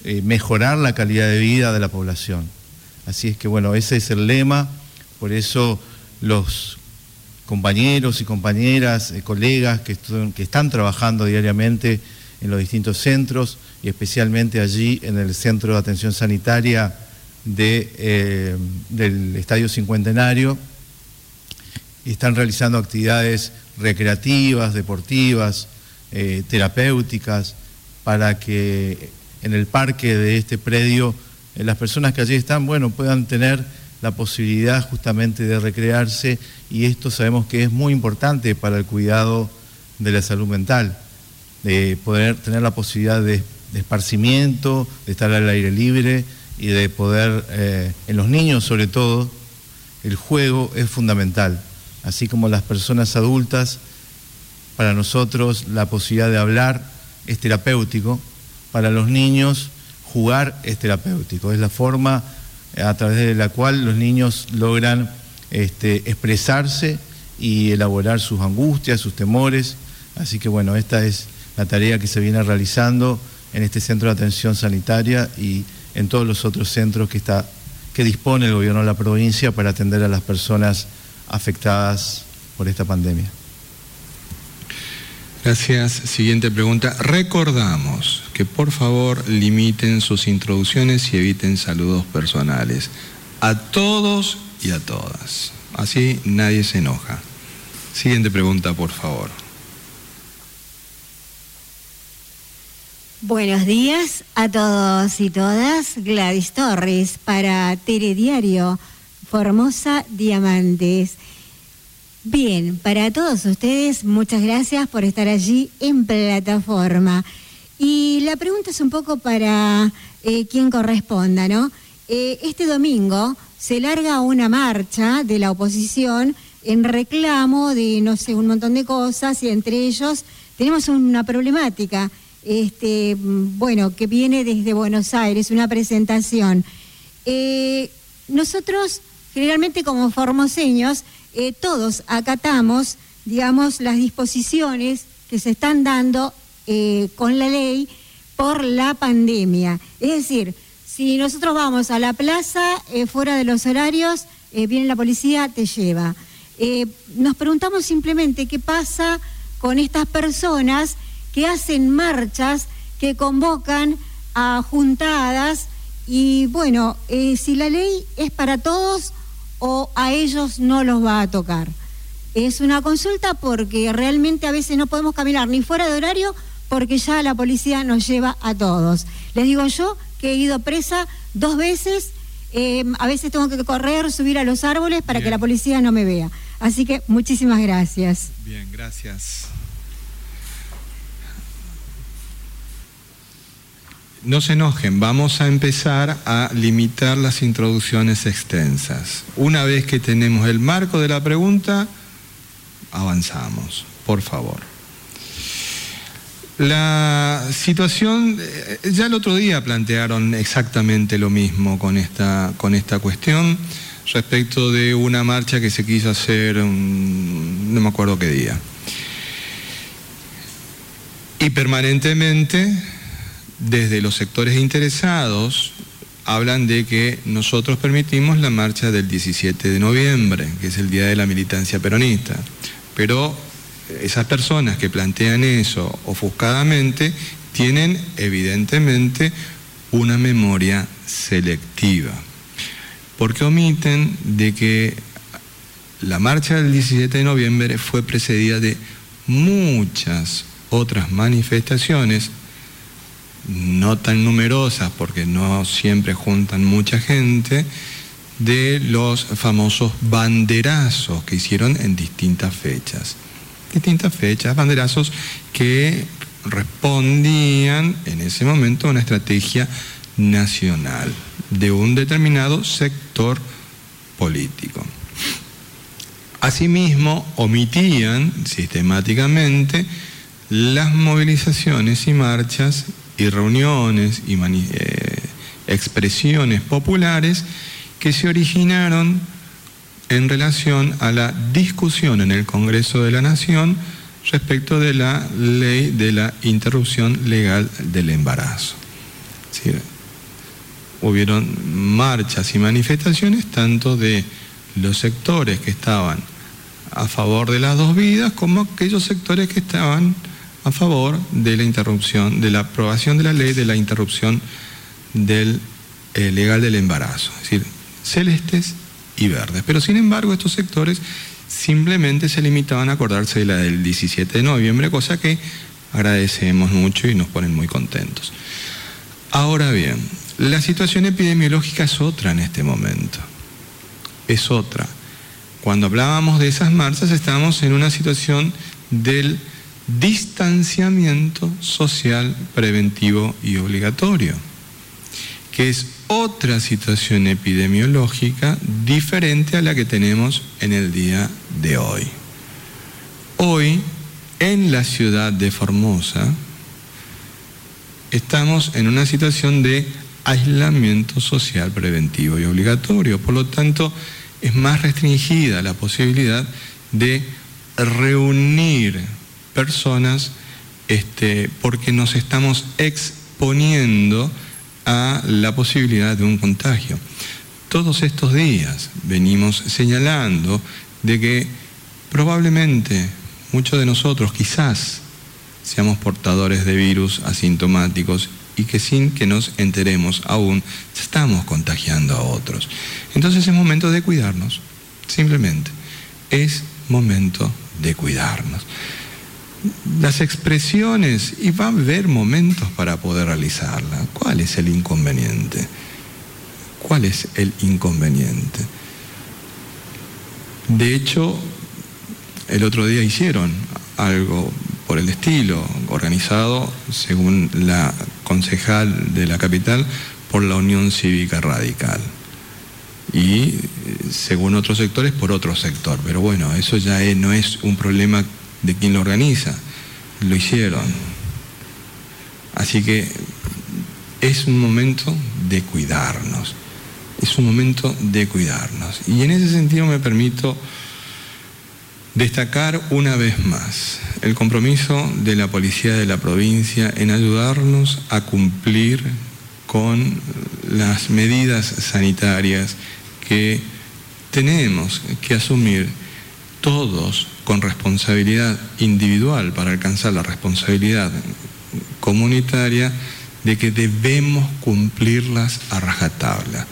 eh, mejorar la calidad de vida de la población. Así es que bueno, ese es el lema, por eso los compañeros y compañeras, eh, colegas que, están trabajando diariamente en los distintos centros y especialmente allí en el Centro de Atención Sanitaria eh, del Estadio Cincuentenario y están realizando actividades recreativas, deportivas, eh, terapéuticas, para que en el parque de este predio eh, las personas que allí están, bueno, puedan tener la posibilidad justamente de recrearse y esto sabemos que es muy importante para el cuidado de la salud mental, de poder tener la posibilidad de esparcimiento, de estar al aire libre, y de poder, eh, en los niños sobre todo, el juego es fundamental, así como las personas adultas, para nosotros la posibilidad de hablar es terapéutico, para los niños jugar es terapéutico, es la forma a través de la cual los niños logran este, expresarse y elaborar sus angustias, sus temores. Así que bueno, esta es la tarea que se viene realizando en este centro de atención sanitaria y en todos los otros centros que, está, que dispone el gobierno de la provincia para atender a las personas afectadas por esta pandemia. Gracias. Siguiente pregunta. Recordamos que por favor limiten sus introducciones y eviten saludos personales. A todos y a todas. Así nadie se enoja. Siguiente pregunta, por favor. Buenos días a todos y todas. Gladys Torres para Telediario Formosa Diamantes. Bien, para todos ustedes, muchas gracias por estar allí en plataforma. Y la pregunta es un poco para eh, quien corresponda, ¿no? Eh, este domingo se larga una marcha de la oposición en reclamo de, no sé, un montón de cosas y entre ellos tenemos una problemática este, bueno, que viene desde Buenos Aires, una presentación. Eh, nosotros, generalmente como formoseños, eh, todos acatamos, digamos, las disposiciones que se están dando eh, con la ley por la pandemia. Es decir, si nosotros vamos a la plaza fuera de los horarios, viene la policía, te lleva. nos preguntamos simplemente qué pasa con estas personas que hacen marchas, que convocan a juntadas y bueno, eh, si la ley es para todos o a ellos no los va a tocar. Es una consulta porque realmente a veces no podemos caminar ni fuera de horario porque ya la policía nos lleva a todos. Les digo yo que he ido presa dos veces, eh, a veces tengo que correr, subir a los árboles para que la policía no me vea. Así que muchísimas gracias. Bien, gracias. No se enojen, vamos a empezar a limitar las introducciones extensas. Una vez que tenemos el marco de la pregunta, avanzamos, por favor. La situación, eh, ya el otro día plantearon exactamente lo mismo con esta, con esta cuestión respecto de una marcha que se quiso hacer, no me acuerdo qué día. Y permanentemente desde los sectores interesados hablan de que nosotros permitimos la marcha del 17 de noviembre, que es el Día de la Militancia Peronista. Pero esas personas que plantean eso ofuscadamente tienen evidentemente una memoria selectiva, porque omiten de que la marcha del 17 de noviembre fue precedida de muchas otras manifestaciones no tan numerosas porque no siempre juntan mucha gente, de los famosos banderazos que hicieron en distintas fechas. Distintas fechas, banderazos que respondían en ese momento a una estrategia nacional de un determinado sector político. Asimismo, omitían sistemáticamente las movilizaciones y marchas y reuniones y eh, expresiones populares que se originaron en relación a la discusión en el Congreso de la Nación respecto de la ley de la interrupción legal del embarazo. hubieron marchas y manifestaciones tanto de los sectores que estaban a favor de las dos vidas como aquellos sectores que estaban a favor de la interrupción, de la aprobación de la ley de la interrupción eh, legal del embarazo, es decir, celestes y verdes. Pero sin embargo estos sectores simplemente se limitaban a acordarse de la del 17 de noviembre, cosa que agradecemos mucho y nos ponen muy contentos. Ahora bien, la situación epidemiológica es otra en este momento, es otra. Cuando hablábamos de esas marchas estábamos en una situación del distanciamiento social preventivo y obligatorio, que es otra situación epidemiológica diferente a la que tenemos en el día de hoy. Hoy, en la ciudad de Formosa, estamos en una situación de aislamiento social preventivo y obligatorio. Por lo tanto, es más restringida la posibilidad de reunir personas este, porque nos estamos exponiendo a la posibilidad de un contagio. Todos estos días venimos señalando de que probablemente muchos de nosotros quizás seamos portadores de virus asintomáticos y que sin que nos enteremos aún estamos contagiando a otros. Entonces es momento de cuidarnos, simplemente. Es momento de cuidarnos. Las expresiones, y va a haber momentos para poder realizarla. ¿Cuál es el inconveniente? ¿Cuál es el inconveniente? De hecho, el otro día hicieron algo por el estilo, organizado, según la concejal de la capital, por la Unión Cívica Radical. Y según otros sectores, por otro sector. Pero bueno, eso ya no es un problema de quien lo organiza. Lo hicieron. Así que es un momento de cuidarnos. Es un momento de cuidarnos. Y en ese sentido me permito destacar una vez más el compromiso de la policía de la provincia en ayudarnos a cumplir con las medidas sanitarias que tenemos que asumir todos con responsabilidad individual para alcanzar la responsabilidad comunitaria de que debemos cumplirlas a rajatabla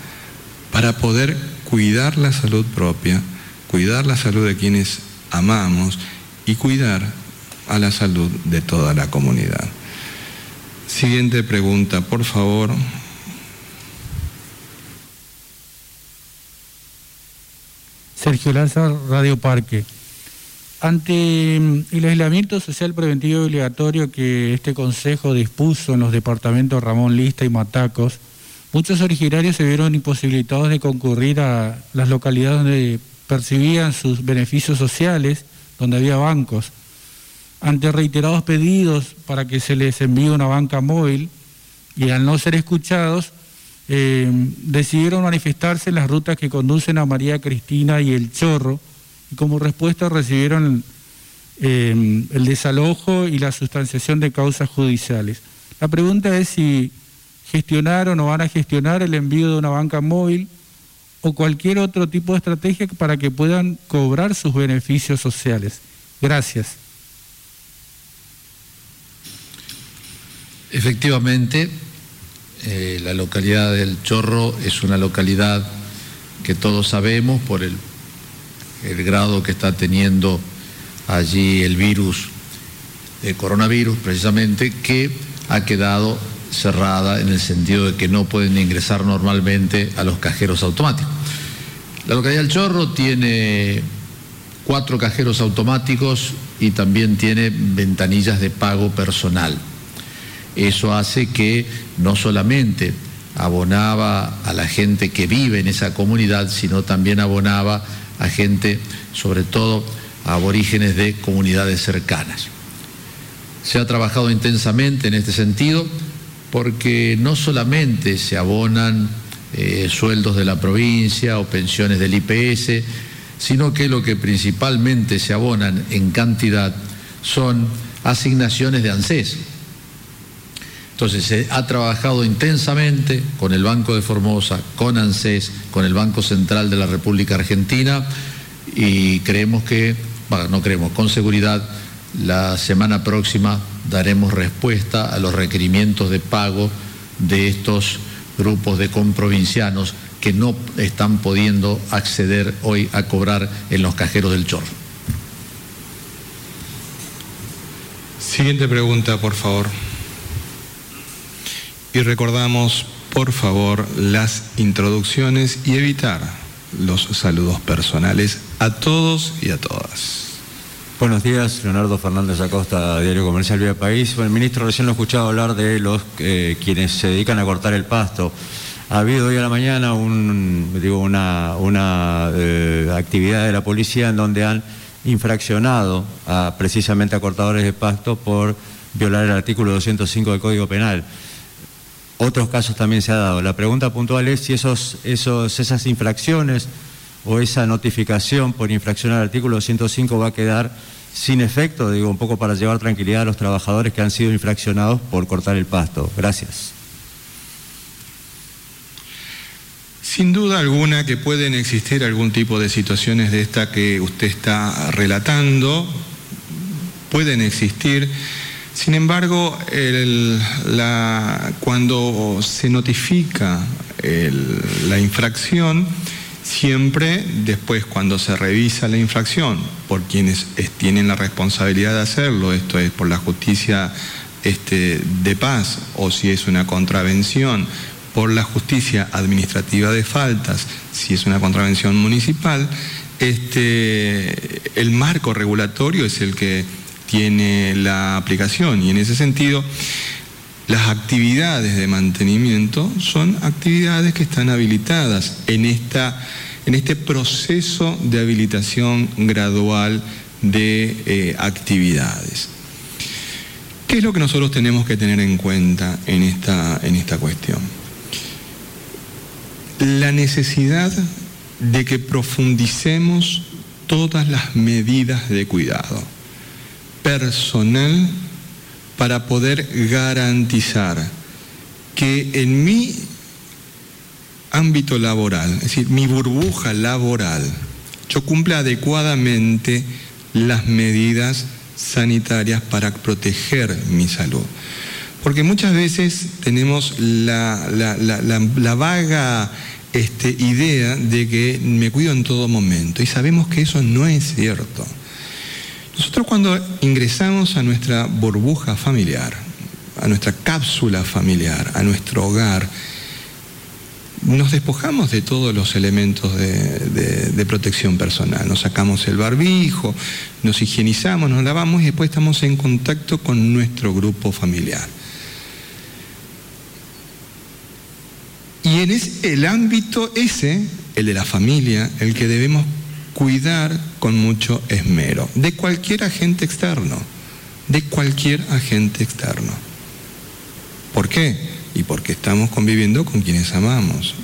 para poder cuidar la salud propia, cuidar la salud de quienes amamos y cuidar a la salud de toda la comunidad. Siguiente pregunta, por favor. Sergio Lanza, Radio Parque. Ante mm, el aislamiento social preventivo y obligatorio que este Consejo dispuso en los departamentos Ramón Lista y Matacos, muchos originarios se vieron imposibilitados de concurrir a las localidades donde percibían sus beneficios sociales, donde había bancos. Ante reiterados pedidos para que se les envíe una banca móvil y al no ser escuchados, eh, decidieron manifestarse en las rutas que conducen a María Cristina y El Chorro y como respuesta recibieron eh, el desalojo y la sustanciación de causas judiciales. La pregunta es si gestionaron o van a gestionar el envío de una banca móvil o cualquier otro tipo de estrategia para que puedan cobrar sus beneficios sociales. Gracias. Efectivamente, eh, la localidad del Chorro es una localidad que todos sabemos por el, el grado que está teniendo allí el virus, el coronavirus precisamente, que ha quedado cerrada en el sentido de que no pueden ingresar normalmente a los cajeros automáticos. La localidad del Chorro tiene cuatro cajeros automáticos y también tiene ventanillas de pago personal. Eso hace que no solamente abonaba a la gente que vive en esa comunidad, sino también abonaba a gente, sobre todo a aborígenes de comunidades cercanas. Se ha trabajado intensamente en este sentido porque no solamente se abonan eh, sueldos de la provincia o pensiones del IPS, sino que lo que principalmente se abonan en cantidad son asignaciones de ANSES. Entonces se ha trabajado intensamente con el Banco de Formosa, con ANSES, con el Banco Central de la República Argentina y creemos que, bueno, no creemos, con seguridad la semana próxima daremos respuesta a los requerimientos de pago de estos grupos de comprovincianos que no están pudiendo acceder hoy a cobrar en los cajeros del Chorro. Siguiente pregunta, por favor. Y recordamos, por favor, las introducciones y evitar los saludos personales a todos y a todas. Buenos días, Leonardo Fernández Acosta, Diario Comercial Vía País. el ministro recién lo he escuchado hablar de los eh, quienes se dedican a cortar el pasto. Ha habido hoy a la mañana un, digo, una, una eh, actividad de la policía en donde han infraccionado a, precisamente a cortadores de pasto por violar el artículo 205 del Código Penal. Otros casos también se ha dado. La pregunta puntual es si esos, esos, esas infracciones o esa notificación por infracción al artículo 205 va a quedar sin efecto, digo, un poco para llevar tranquilidad a los trabajadores que han sido infraccionados por cortar el pasto. Gracias. Sin duda alguna que pueden existir algún tipo de situaciones de esta que usted está relatando, pueden existir. Sin embargo, cuando se notifica la infracción, siempre después cuando se revisa la infracción por quienes tienen la responsabilidad de hacerlo, esto es por la justicia este, de paz o si es una contravención por la justicia administrativa de faltas, si es una contravención municipal, este, el marco regulatorio es el que tiene la aplicación y en ese sentido las actividades de mantenimiento son actividades que están habilitadas en, esta, en este proceso de habilitación gradual de eh, actividades. ¿Qué es lo que nosotros tenemos que tener en cuenta en esta, en esta cuestión? La necesidad de que profundicemos todas las medidas de cuidado personal para poder garantizar que en mi ámbito laboral, es decir, mi burbuja laboral, yo cumpla adecuadamente las medidas sanitarias para proteger mi salud. Porque muchas veces tenemos la, vaga este, idea de que me cuido en todo momento y sabemos que eso no es cierto. Nosotros cuando ingresamos a nuestra burbuja familiar, a nuestra cápsula familiar, a nuestro hogar, nos despojamos de todos los elementos de, protección personal. Nos sacamos el barbijo, nos higienizamos, nos lavamos y después estamos en contacto con nuestro grupo familiar. Y en el ámbito ese, el de la familia, el que debemos cuidar con mucho esmero de cualquier agente externo, de cualquier agente externo. ¿Por qué? Y porque estamos conviviendo con quienes amamos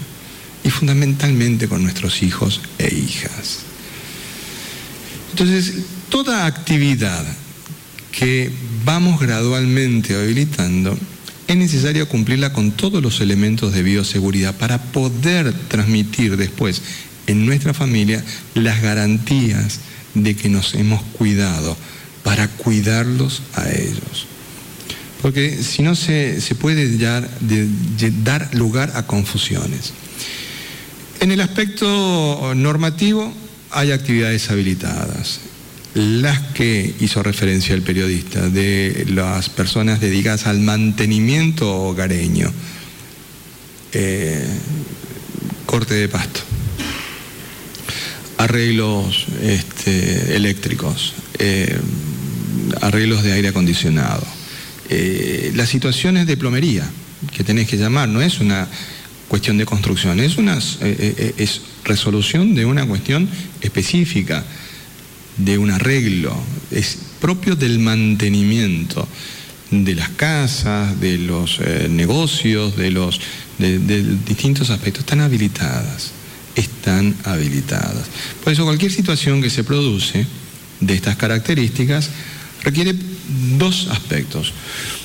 y fundamentalmente con nuestros hijos e hijas. Entonces, toda actividad que vamos gradualmente habilitando, es necesario cumplirla con todos los elementos de bioseguridad para poder transmitir después en nuestra familia las garantías de que nos hemos cuidado para cuidarlos a ellos. Porque si no se, puede dar, dar lugar a confusiones. En el aspecto normativo hay actividades habilitadas. Las que hizo referencia el periodista de las personas dedicadas al mantenimiento hogareño, eh, corte de pasto, arreglos este, eléctricos, eh, arreglos de aire acondicionado, eh, las situaciones de plomería que tenés que llamar, no es una cuestión de construcción, es una eh, es resolución de una cuestión específica, de un arreglo, es propio del mantenimiento de las casas, de los negocios, de los de distintos aspectos, están habilitadas están habilitadas. Por eso cualquier situación que se produce de estas características requiere dos aspectos.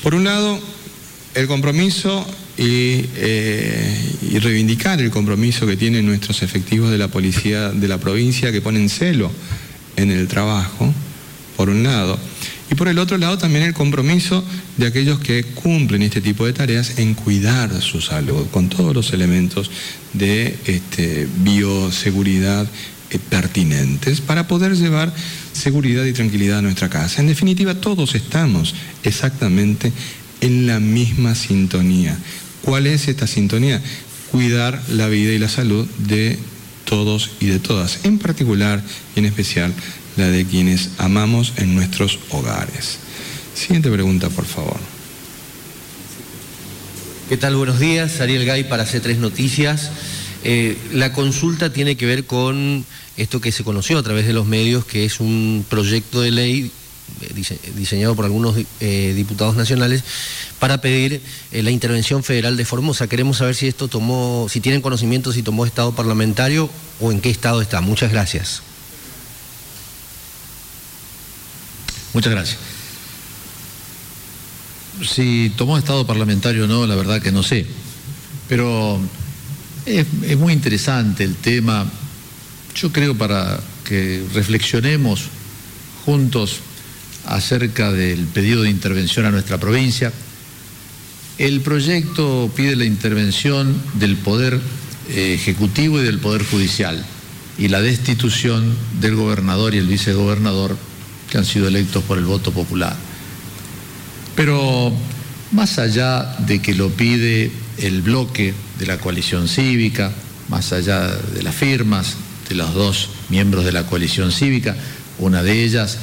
Por un lado, el compromiso y, eh, y, reivindicar el compromiso que tienen nuestros efectivos de la policía de la provincia que ponen celo en el trabajo, por un lado, y por el otro lado también el compromiso de aquellos que cumplen este tipo de tareas en cuidar su salud con todos los elementos de este, bioseguridad eh, pertinentes para poder llevar seguridad y tranquilidad a nuestra casa. En definitiva, todos estamos exactamente en la misma sintonía. ¿Cuál es esta sintonía? Cuidar la vida y la salud de todos y de todas, en particular y en especial la de quienes amamos en nuestros hogares. Siguiente pregunta, por favor. ¿Qué tal? Buenos días. Ariel Gay para C3 Noticias. Eh, la consulta tiene que ver con esto que se conoció a través de los medios, que es un proyecto de ley eh, diseñado por algunos eh, diputados nacionales para pedir la intervención federal de Formosa. Queremos saber si esto tomó, si tienen conocimiento, si tomó estado parlamentario o en qué estado está. Muchas gracias. Muchas gracias. Si tomó estado parlamentario o no, la verdad que no sé. Pero es, es, muy interesante el tema. Yo creo para que reflexionemos juntos acerca del pedido de intervención a nuestra provincia. El proyecto pide la intervención del Poder eh, Ejecutivo y del Poder Judicial y la destitución del gobernador y el vicegobernador que han sido electos por el voto popular. Pero más allá de que lo pide el bloque de la coalición cívica, más allá de las firmas de los dos miembros de la coalición cívica, una de ellas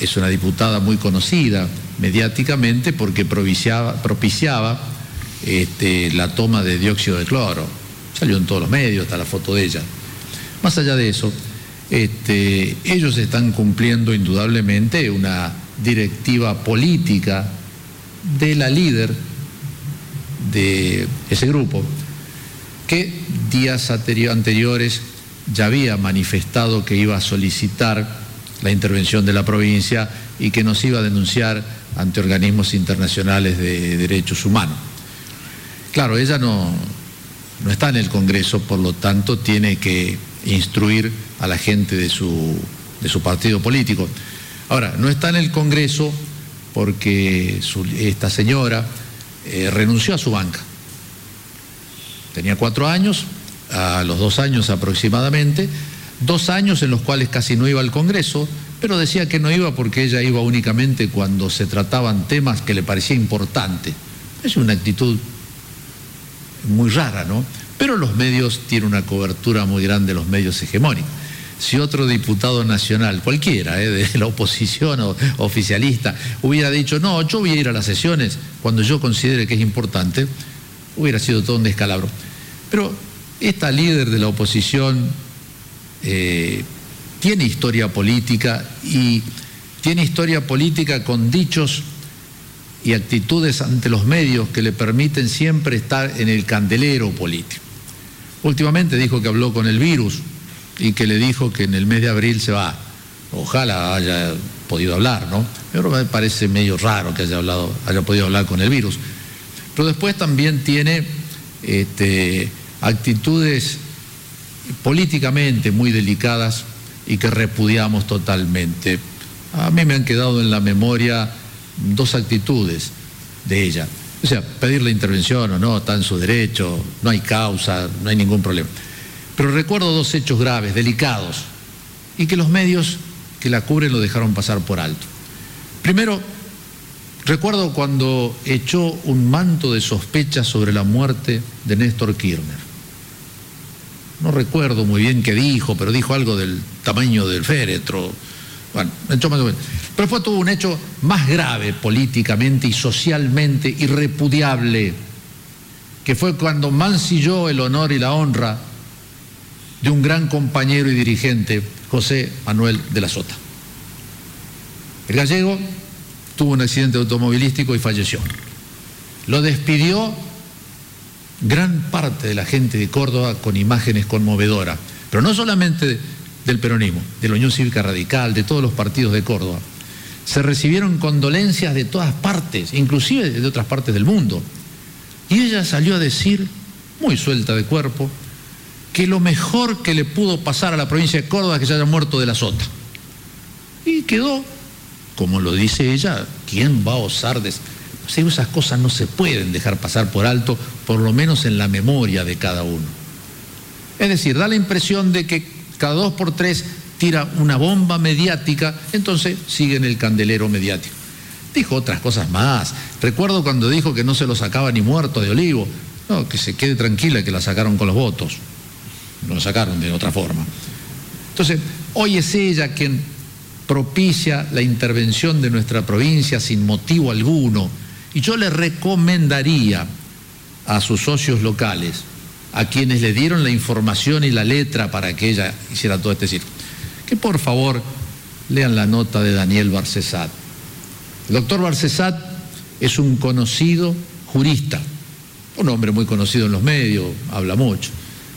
es una diputada muy conocida mediáticamente porque propiciaba, este, la toma de dióxido de cloro. Salió en todos los medios, está la foto de ella. Más allá de eso, este, ellos están cumpliendo indudablemente una directiva política de la líder de ese grupo, que días anteriores ya había manifestado que iba a solicitar la intervención de la provincia y que nos iba a denunciar ante organismos internacionales de derechos humanos. Claro, ella no, no está en el Congreso, por lo tanto tiene que instruir a la gente de su, de su partido político. Ahora, no está en el Congreso porque esta señora eh, renunció a su banca. Tenía cuatro años, a los dos años aproximadamente, dos años en los cuales casi no iba al Congreso, pero decía que no iba porque ella iba únicamente cuando se trataban temas que le parecía importante. Es una actitud muy rara, ¿no? Pero los medios tienen una cobertura muy grande, los medios hegemónicos. Si otro diputado nacional, cualquiera, ¿eh? de la oposición o oficialista, hubiera dicho, no, yo voy a ir a las sesiones cuando yo considere que es importante, hubiera sido todo un descalabro. Pero esta líder de la oposición eh, tiene historia política y tiene historia política con dichos y actitudes ante los medios que le permiten siempre estar en el candelero político. Últimamente dijo que habló con el virus y que le dijo que en el mes de abril se va. Ojalá haya podido hablar, ¿no? Pero me parece medio raro que haya, hablado, haya podido hablar con el virus. Pero después también tiene este, actitudes políticamente muy delicadas y que repudiamos totalmente. A mí me han quedado en la memoria dos actitudes de ella. O sea, pedir la intervención o no, está en su derecho, no hay causa, no hay ningún problema. Pero recuerdo dos hechos graves, delicados, y que los medios que la cubren lo dejaron pasar por alto. Primero, recuerdo cuando echó un manto de sospecha sobre la muerte de Néstor Kirchner no recuerdo muy bien qué dijo, pero dijo algo del tamaño del féretro. Bueno, Pero fue todo un hecho más grave políticamente y socialmente irrepudiable, que fue cuando mancilló el honor y la honra de un gran compañero y dirigente, José Manuel de la Sota. El gallego tuvo un accidente automovilístico y falleció. Lo despidió gran parte de la gente de Córdoba con imágenes conmovedoras, pero no solamente del peronismo, de la Unión Cívica Radical, de todos los partidos de Córdoba. Se recibieron condolencias de todas partes, inclusive de otras partes del mundo. Y ella salió a decir, muy suelta de cuerpo, que lo mejor que le pudo pasar a la provincia de Córdoba es que se haya muerto de la sota. Y quedó, como lo dice ella, ¿quién va a osar de esas cosas no se pueden dejar pasar por alto, por lo menos en la memoria de cada uno. Es decir, da la impresión de que cada dos por tres tira una bomba mediática, entonces sigue en el candelero mediático. Dijo otras cosas más. Recuerdo cuando dijo que no se lo sacaba ni muerto de olivo. No, que se quede tranquila que la sacaron con los votos. Lo sacaron de otra forma. Entonces, hoy es ella quien propicia la intervención de nuestra provincia sin motivo alguno y yo le recomendaría a sus socios locales, a quienes le dieron la información y la letra para que ella hiciera todo este circo, que por favor lean la nota de Daniel Barcesat. El doctor Barcesat es un conocido jurista, un hombre muy conocido en los medios, habla mucho.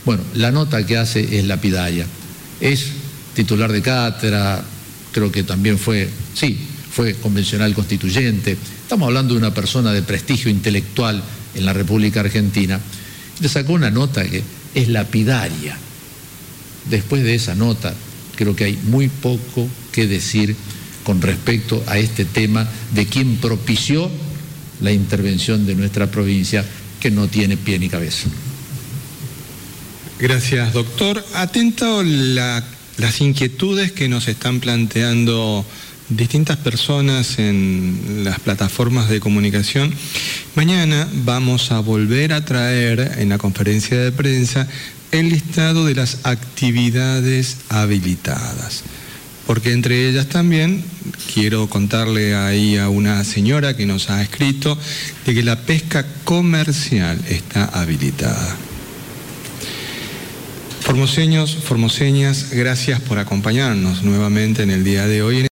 Bueno, la nota que hace es lapidaria. Es titular de cátedra, creo que también fue, sí, fue convencional constituyente. Estamos hablando de una persona de prestigio intelectual en la República Argentina. Le sacó una nota que es lapidaria. Después de esa nota, creo que hay muy poco que decir con respecto a este tema de quien propició la intervención de nuestra provincia que no tiene pie ni cabeza. Gracias, doctor. Atento la, las inquietudes que nos están planteando distintas personas en las plataformas de comunicación. Mañana vamos a volver a traer en la conferencia de prensa el listado de las actividades habilitadas. Porque entre ellas también quiero contarle ahí a una señora que nos ha escrito de que la pesca comercial está habilitada. Formoseños, formoseñas, gracias por acompañarnos nuevamente en el día de hoy.